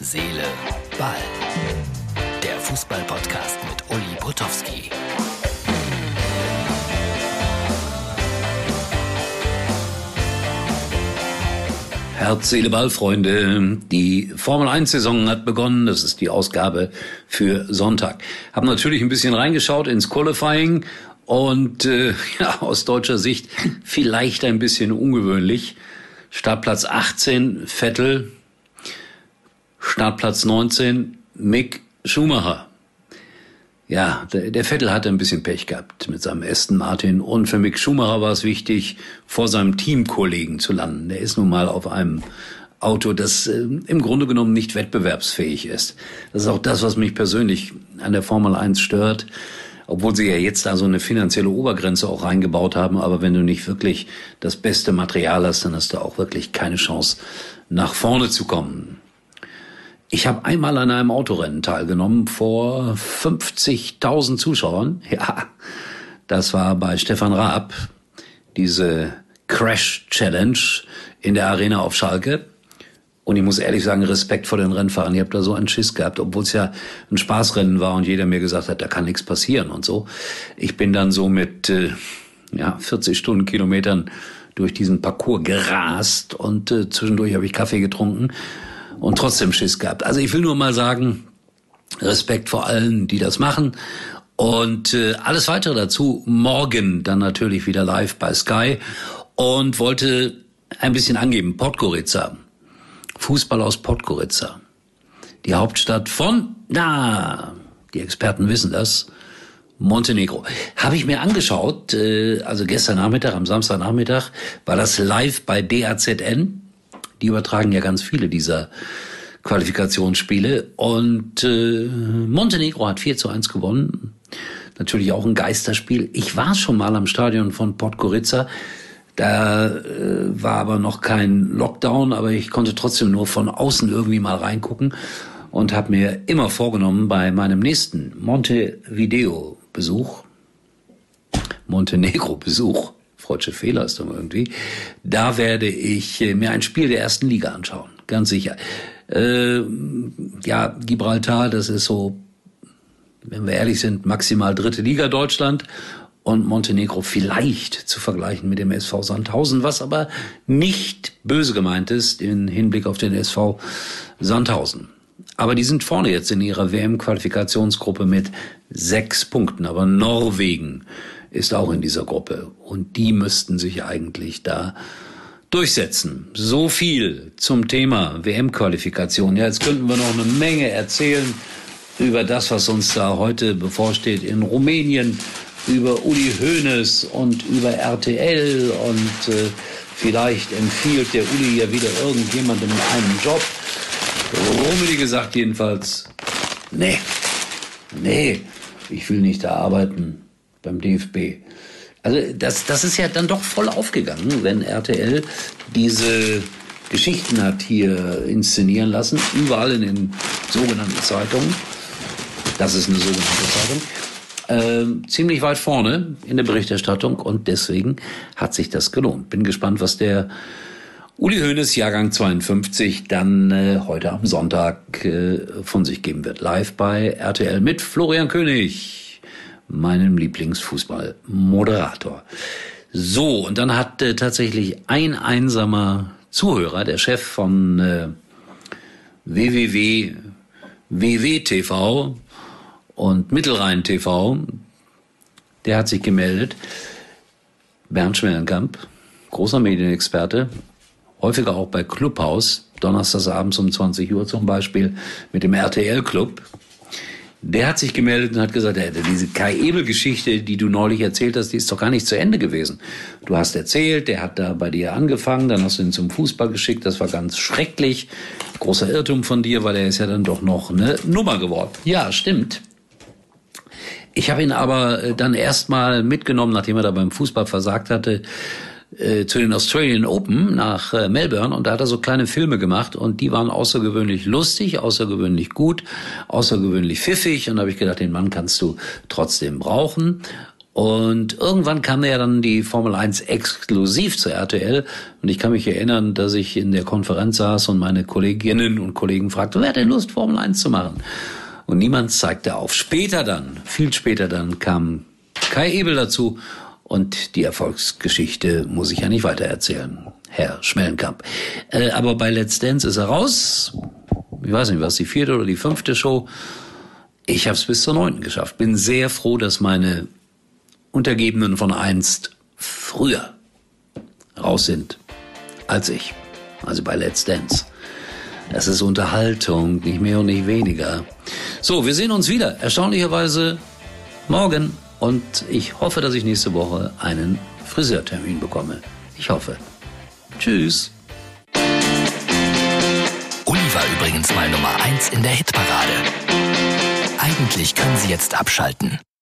Seele, Ball. Der Fußball-Podcast mit Uli Potowski. Herz, Seele, Ball, Freunde. Die Formel 1-Saison hat begonnen. Das ist die Ausgabe für Sonntag. Hab natürlich ein bisschen reingeschaut ins Qualifying und äh, ja, aus deutscher Sicht vielleicht ein bisschen ungewöhnlich. Startplatz 18 Vettel, Startplatz 19 Mick Schumacher. Ja, der, der Vettel hatte ein bisschen Pech gehabt mit seinem Aston Martin und für Mick Schumacher war es wichtig, vor seinem Teamkollegen zu landen. Der ist nun mal auf einem Auto, das äh, im Grunde genommen nicht wettbewerbsfähig ist. Das ist auch das, was mich persönlich an der Formel 1 stört obwohl sie ja jetzt da so eine finanzielle Obergrenze auch reingebaut haben. Aber wenn du nicht wirklich das beste Material hast, dann hast du auch wirklich keine Chance, nach vorne zu kommen. Ich habe einmal an einem Autorennen teilgenommen vor 50.000 Zuschauern. Ja, das war bei Stefan Raab, diese Crash Challenge in der Arena auf Schalke. Und ich muss ehrlich sagen, Respekt vor den Rennfahrern. Ich habe da so einen Schiss gehabt, obwohl es ja ein Spaßrennen war und jeder mir gesagt hat, da kann nichts passieren und so. Ich bin dann so mit äh, ja, 40 Stundenkilometern durch diesen Parcours gerast und äh, zwischendurch habe ich Kaffee getrunken und trotzdem Schiss gehabt. Also ich will nur mal sagen, Respekt vor allen, die das machen. Und äh, alles weitere dazu morgen dann natürlich wieder live bei Sky und wollte ein bisschen angeben. Podgorica Fußball aus Podgorica. Die Hauptstadt von, na, die Experten wissen das, Montenegro. Habe ich mir angeschaut, äh, also gestern Nachmittag, am Samstagnachmittag, war das live bei DAZN. Die übertragen ja ganz viele dieser Qualifikationsspiele. Und äh, Montenegro hat 4 zu 1 gewonnen. Natürlich auch ein Geisterspiel. Ich war schon mal am Stadion von Podgorica. Da äh, war aber noch kein Lockdown, aber ich konnte trotzdem nur von außen irgendwie mal reingucken und habe mir immer vorgenommen, bei meinem nächsten Montevideo-Besuch, Montenegro-Besuch, freudsche Fehler ist doch irgendwie, da werde ich äh, mir ein Spiel der ersten Liga anschauen, ganz sicher. Äh, ja, Gibraltar, das ist so, wenn wir ehrlich sind, maximal dritte Liga Deutschland und Montenegro vielleicht zu vergleichen mit dem SV Sandhausen, was aber nicht böse gemeint ist in Hinblick auf den SV Sandhausen. Aber die sind vorne jetzt in ihrer WM-Qualifikationsgruppe mit sechs Punkten. Aber Norwegen ist auch in dieser Gruppe. Und die müssten sich eigentlich da durchsetzen. So viel zum Thema WM-Qualifikation. Ja, jetzt könnten wir noch eine Menge erzählen über das, was uns da heute bevorsteht in Rumänien, über Uli Hoeneß und über RTL und äh, vielleicht empfiehlt der Uli ja wieder irgendjemandem einen Job. Rumeli gesagt jedenfalls, nee, nee, ich will nicht da arbeiten beim DFB. Also das, das ist ja dann doch voll aufgegangen, wenn RTL diese Geschichten hat hier inszenieren lassen, überall in den sogenannten Zeitungen. Das ist eine sogenannte Zeitung äh, ziemlich weit vorne in der Berichterstattung und deswegen hat sich das gelohnt. Bin gespannt, was der Uli Hoeneß, Jahrgang 52, dann äh, heute am Sonntag äh, von sich geben wird. Live bei RTL mit Florian König, meinem Lieblingsfußballmoderator. So, und dann hat äh, tatsächlich ein einsamer Zuhörer, der Chef von äh, www WWTV, und Mittelrhein TV, der hat sich gemeldet. Bernd Schmellenkamp, großer Medienexperte, häufiger auch bei Clubhaus, donnerstags abends um 20 Uhr zum Beispiel mit dem RTL Club. Der hat sich gemeldet und hat gesagt, diese Kai Ebel-Geschichte, die du neulich erzählt hast, die ist doch gar nicht zu Ende gewesen. Du hast erzählt, der hat da bei dir angefangen, dann hast du ihn zum Fußball geschickt, das war ganz schrecklich. Großer Irrtum von dir, weil er ist ja dann doch noch eine Nummer geworden. Ja, stimmt. Ich habe ihn aber äh, dann erstmal mitgenommen, nachdem er da beim Fußball versagt hatte, äh, zu den Australian Open nach äh, Melbourne und da hat er so kleine Filme gemacht und die waren außergewöhnlich lustig, außergewöhnlich gut, außergewöhnlich pfiffig und da habe ich gedacht, den Mann kannst du trotzdem brauchen. Und irgendwann kam ja dann die Formel 1 exklusiv zur RTL. Und ich kann mich erinnern, dass ich in der Konferenz saß und meine Kolleginnen und Kollegen fragten, wer hat denn Lust, Formel 1 zu machen? Und niemand zeigte auf. Später dann, viel später dann kam Kai Ebel dazu. Und die Erfolgsgeschichte muss ich ja nicht weiter erzählen, Herr Schmellenkamp. Äh, aber bei Let's Dance ist er raus. Ich weiß nicht, was die vierte oder die fünfte Show. Ich habe es bis zur neunten geschafft. Bin sehr froh, dass meine Untergebenen von einst früher raus sind als ich. Also bei Let's Dance. Es ist Unterhaltung, nicht mehr und nicht weniger. So, wir sehen uns wieder. Erstaunlicherweise morgen. Und ich hoffe, dass ich nächste Woche einen Friseurtermin bekomme. Ich hoffe. Tschüss. Uli war übrigens mal Nummer 1 in der Hitparade. Eigentlich können Sie jetzt abschalten.